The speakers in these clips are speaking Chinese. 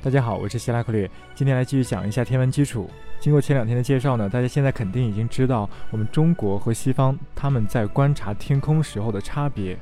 大家好，我是希拉克略，今天来继续讲一下天文基础。经过前两天的介绍呢，大家现在肯定已经知道我们中国和西方他们在观察天空时候的差别。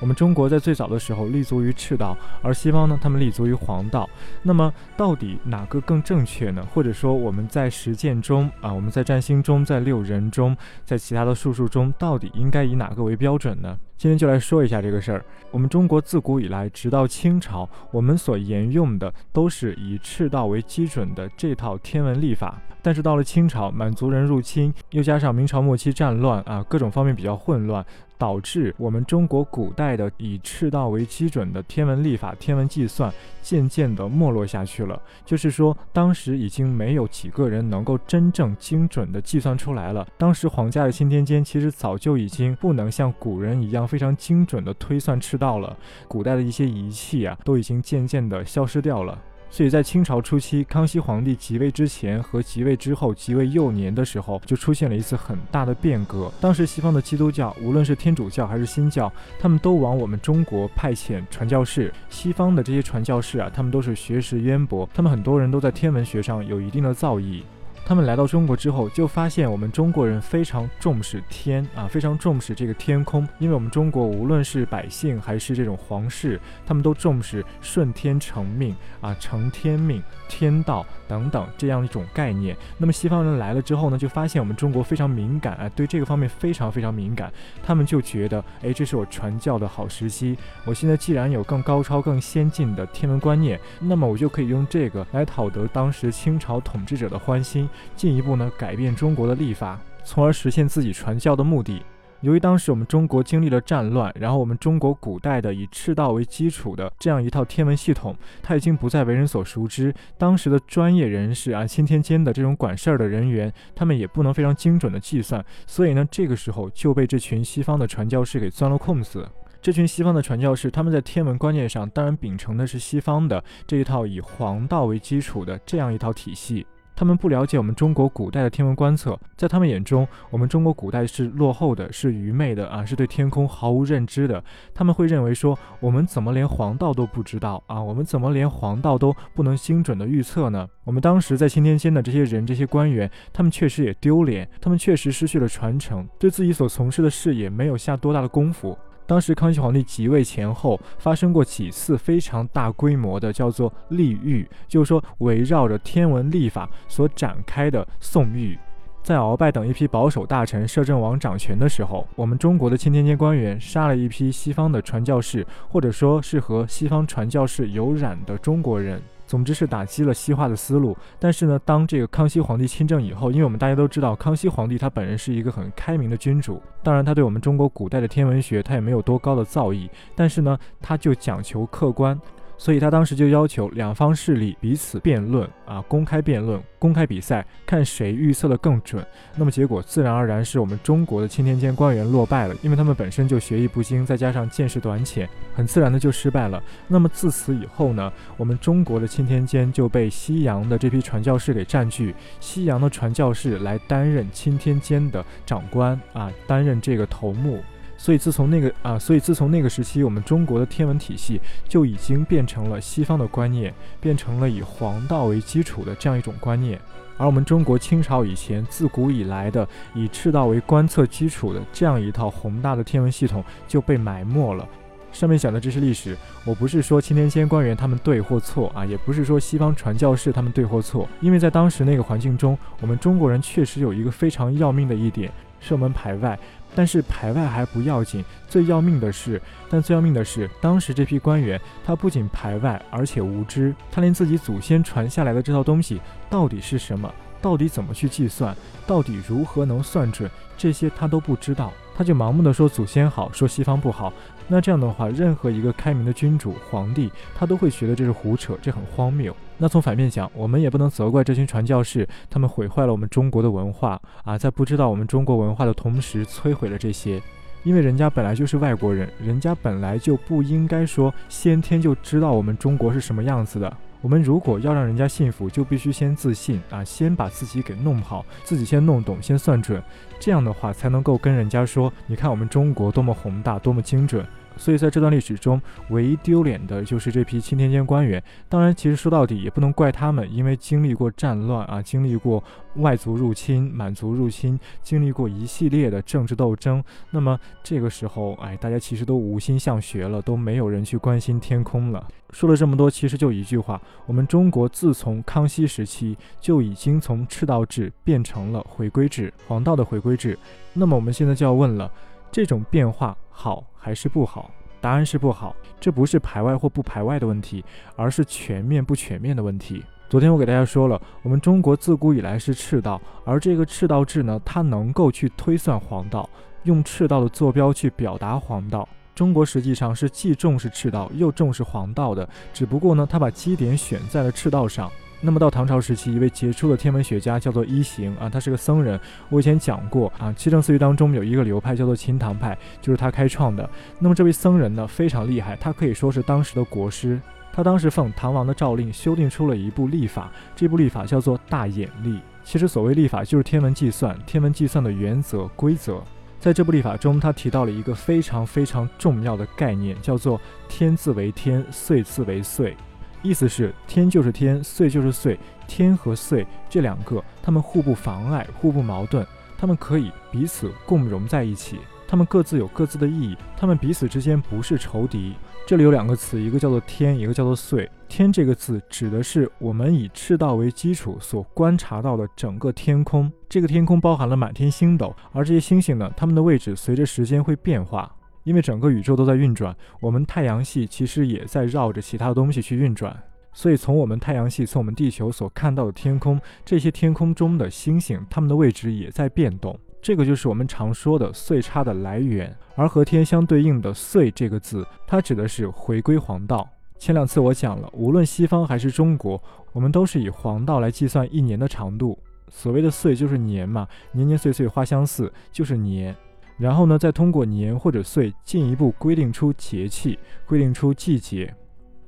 我们中国在最早的时候立足于赤道，而西方呢，他们立足于黄道。那么到底哪个更正确呢？或者说我们在实践中啊，我们在占星中，在六人中，在其他的术数中，到底应该以哪个为标准呢？今天就来说一下这个事儿。我们中国自古以来，直到清朝，我们所沿用的都是以赤道为基准的这套天文历法。但是到了清朝，满族人入侵，又加上明朝末期战乱啊，各种方面比较混乱。导致我们中国古代的以赤道为基准的天文历法、天文计算渐渐的没落下去了。就是说，当时已经没有几个人能够真正精准的计算出来了。当时皇家的钦天监其实早就已经不能像古人一样非常精准的推算赤道了。古代的一些仪器啊，都已经渐渐的消失掉了。所以在清朝初期，康熙皇帝即位之前和即位之后即位幼年的时候，就出现了一次很大的变革。当时西方的基督教，无论是天主教还是新教，他们都往我们中国派遣传教士。西方的这些传教士啊，他们都是学识渊博，他们很多人都在天文学上有一定的造诣。他们来到中国之后，就发现我们中国人非常重视天啊，非常重视这个天空。因为我们中国无论是百姓还是这种皇室，他们都重视顺天成命啊，承天命、天道等等这样一种概念。那么西方人来了之后呢，就发现我们中国非常敏感啊，对这个方面非常非常敏感。他们就觉得，哎，这是我传教的好时机。我现在既然有更高超、更先进的天文观念，那么我就可以用这个来讨得当时清朝统治者的欢心。进一步呢改变中国的历法，从而实现自己传教的目的。由于当时我们中国经历了战乱，然后我们中国古代的以赤道为基础的这样一套天文系统，它已经不再为人所熟知。当时的专业人士啊，钦天监的这种管事儿的人员，他们也不能非常精准的计算，所以呢，这个时候就被这群西方的传教士给钻了空子。这群西方的传教士，他们在天文观念上当然秉承的是西方的这一套以黄道为基础的这样一套体系。他们不了解我们中国古代的天文观测，在他们眼中，我们中国古代是落后的，是愚昧的啊，是对天空毫无认知的。他们会认为说，我们怎么连黄道都不知道啊？我们怎么连黄道都不能精准的预测呢？我们当时在钦天监的这些人、这些官员，他们确实也丢脸，他们确实失去了传承，对自己所从事的事业没有下多大的功夫。当时康熙皇帝即位前后发生过几次非常大规模的叫做历狱，就是说围绕着天文历法所展开的宋狱。在鳌拜等一批保守大臣摄政王掌权的时候，我们中国的钦天监官员杀了一批西方的传教士，或者说是和西方传教士有染的中国人。总之是打击了西化的思路，但是呢，当这个康熙皇帝亲政以后，因为我们大家都知道，康熙皇帝他本人是一个很开明的君主，当然他对我们中国古代的天文学他也没有多高的造诣，但是呢，他就讲求客观。所以他当时就要求两方势力彼此辩论啊，公开辩论，公开比赛，看谁预测的更准。那么结果自然而然是我们中国的钦天监官员落败了，因为他们本身就学艺不精，再加上见识短浅，很自然的就失败了。那么自此以后呢，我们中国的钦天监就被西洋的这批传教士给占据，西洋的传教士来担任钦天监的长官啊，担任这个头目。所以自从那个啊，所以自从那个时期，我们中国的天文体系就已经变成了西方的观念，变成了以黄道为基础的这样一种观念。而我们中国清朝以前自古以来的以赤道为观测基础的这样一套宏大的天文系统就被埋没了。上面讲的这是历史，我不是说钦天监官员他们对或错啊，也不是说西方传教士他们对或错，因为在当时那个环境中，我们中国人确实有一个非常要命的一点，射门排外。但是排外还不要紧，最要命的是，但最要命的是，当时这批官员他不仅排外，而且无知，他连自己祖先传下来的这套东西到底是什么，到底怎么去计算，到底如何能算准，这些他都不知道，他就盲目的说祖先好，说西方不好。那这样的话，任何一个开明的君主、皇帝，他都会觉得这是胡扯，这很荒谬。那从反面讲，我们也不能责怪这群传教士，他们毁坏了我们中国的文化啊，在不知道我们中国文化的同时，摧毁了这些。因为人家本来就是外国人，人家本来就不应该说先天就知道我们中国是什么样子的。我们如果要让人家信服，就必须先自信啊，先把自己给弄好，自己先弄懂，先算准，这样的话才能够跟人家说，你看我们中国多么宏大，多么精准。所以在这段历史中，唯一丢脸的就是这批钦天监官员。当然，其实说到底也不能怪他们，因为经历过战乱啊，经历过外族入侵、满族入侵，经历过一系列的政治斗争。那么这个时候，哎，大家其实都无心向学了，都没有人去关心天空了。说了这么多，其实就一句话：我们中国自从康熙时期就已经从赤道制变成了回归制，黄道的回归制。那么我们现在就要问了，这种变化好还是不好？答案是不好。这不是排外或不排外的问题，而是全面不全面的问题。昨天我给大家说了，我们中国自古以来是赤道，而这个赤道制呢，它能够去推算黄道，用赤道的坐标去表达黄道。中国实际上是既重视赤道又重视黄道的，只不过呢，他把基点选在了赤道上。那么到唐朝时期，一位杰出的天文学家叫做一行啊，他是个僧人。我以前讲过啊，七政四御当中有一个流派叫做秦唐派，就是他开创的。那么这位僧人呢，非常厉害，他可以说是当时的国师。他当时奉唐王的诏令，修订出了一部历法，这部历法叫做《大衍历》。其实所谓历法，就是天文计算，天文计算的原则规则。在这部历法中，他提到了一个非常非常重要的概念，叫做“天字为天，岁字为岁”。意思是天就是天，岁就是岁，天和岁这两个，它们互不妨碍，互不矛盾，它们可以彼此共融在一起。它们各自有各自的意义，它们彼此之间不是仇敌。这里有两个词，一个叫做天，一个叫做岁。天这个字指的是我们以赤道为基础所观察到的整个天空。这个天空包含了满天星斗，而这些星星呢，它们的位置随着时间会变化，因为整个宇宙都在运转。我们太阳系其实也在绕着其他东西去运转，所以从我们太阳系，从我们地球所看到的天空，这些天空中的星星，它们的位置也在变动。这个就是我们常说的岁差的来源，而和天相对应的“岁”这个字，它指的是回归黄道。前两次我讲了，无论西方还是中国，我们都是以黄道来计算一年的长度。所谓的“岁”就是年嘛，年年岁岁花相似，就是年。然后呢，再通过年或者岁进一步规定出节气，规定出季节。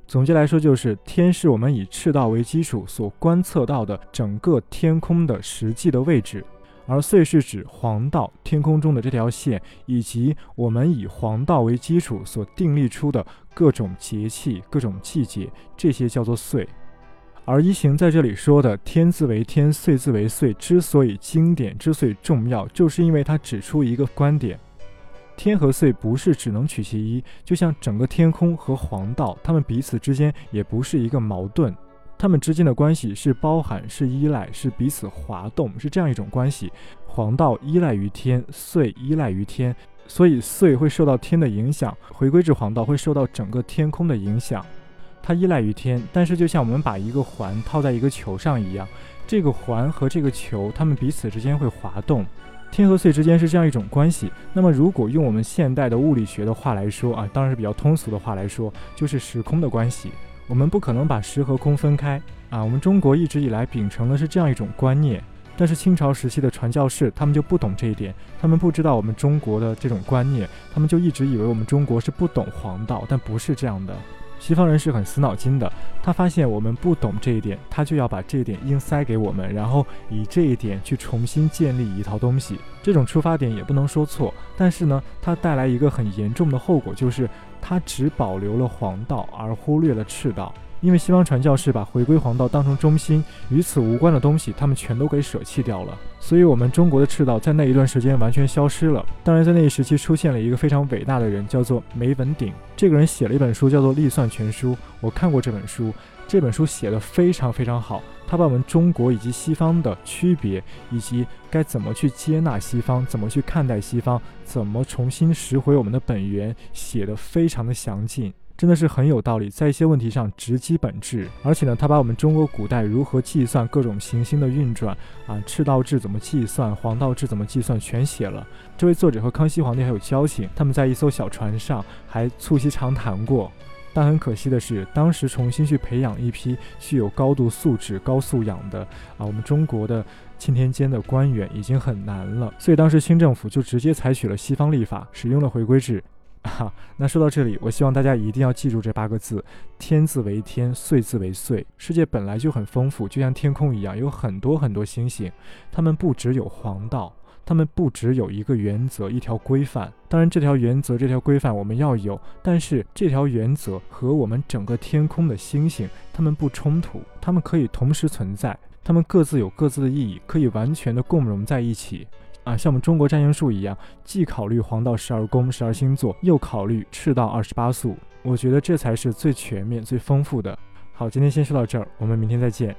总结来说，就是天是我们以赤道为基础所观测到的整个天空的实际的位置。而岁是指黄道天空中的这条线，以及我们以黄道为基础所订立出的各种节气、各种季节，这些叫做岁。而一行在这里说的“天字为天，岁字为岁”，之所以经典、之所以重要，就是因为它指出一个观点：天和岁不是只能取其一，就像整个天空和黄道，它们彼此之间也不是一个矛盾。他们之间的关系是包含、是依赖、是彼此滑动，是这样一种关系。黄道依赖于天，岁依赖于天，所以岁会受到天的影响，回归至黄道会受到整个天空的影响。它依赖于天，但是就像我们把一个环套在一个球上一样，这个环和这个球，它们彼此之间会滑动。天和岁之间是这样一种关系。那么，如果用我们现代的物理学的话来说啊，当然是比较通俗的话来说，就是时空的关系。我们不可能把时和空分开啊！我们中国一直以来秉承的是这样一种观念，但是清朝时期的传教士他们就不懂这一点，他们不知道我们中国的这种观念，他们就一直以为我们中国是不懂黄道，但不是这样的。西方人是很死脑筋的，他发现我们不懂这一点，他就要把这一点硬塞给我们，然后以这一点去重新建立一套东西。这种出发点也不能说错，但是呢，它带来一个很严重的后果，就是它只保留了黄道，而忽略了赤道。因为西方传教士把回归黄道当成中心，与此无关的东西他们全都给舍弃掉了，所以我们中国的赤道在那一段时间完全消失了。当然，在那一时期出现了一个非常伟大的人，叫做梅文鼎。这个人写了一本书，叫做《历算全书》，我看过这本书，这本书写的非常非常好。他把我们中国以及西方的区别，以及该怎么去接纳西方，怎么去看待西方，怎么重新拾回我们的本源，写的非常的详尽。真的是很有道理，在一些问题上直击本质，而且呢，他把我们中国古代如何计算各种行星的运转啊，赤道制怎么计算，黄道制怎么计算，全写了。这位作者和康熙皇帝还有交情，他们在一艘小船上还促膝长谈过。但很可惜的是，当时重新去培养一批具有高度素质、高素养的啊，我们中国的钦天监的官员已经很难了，所以当时清政府就直接采取了西方历法，使用了回归制。哈，那说到这里，我希望大家一定要记住这八个字：天字为天，岁字为岁。世界本来就很丰富，就像天空一样，有很多很多星星。它们不只有黄道，它们不只有一个原则、一条规范。当然，这条原则、这条规范我们要有，但是这条原则和我们整个天空的星星，它们不冲突，它们可以同时存在，它们各自有各自的意义，可以完全的共融在一起。啊，像我们中国占星术一样，既考虑黄道十二宫、十二星座，又考虑赤道二十八宿。我觉得这才是最全面、最丰富的。好，今天先说到这儿，我们明天再见。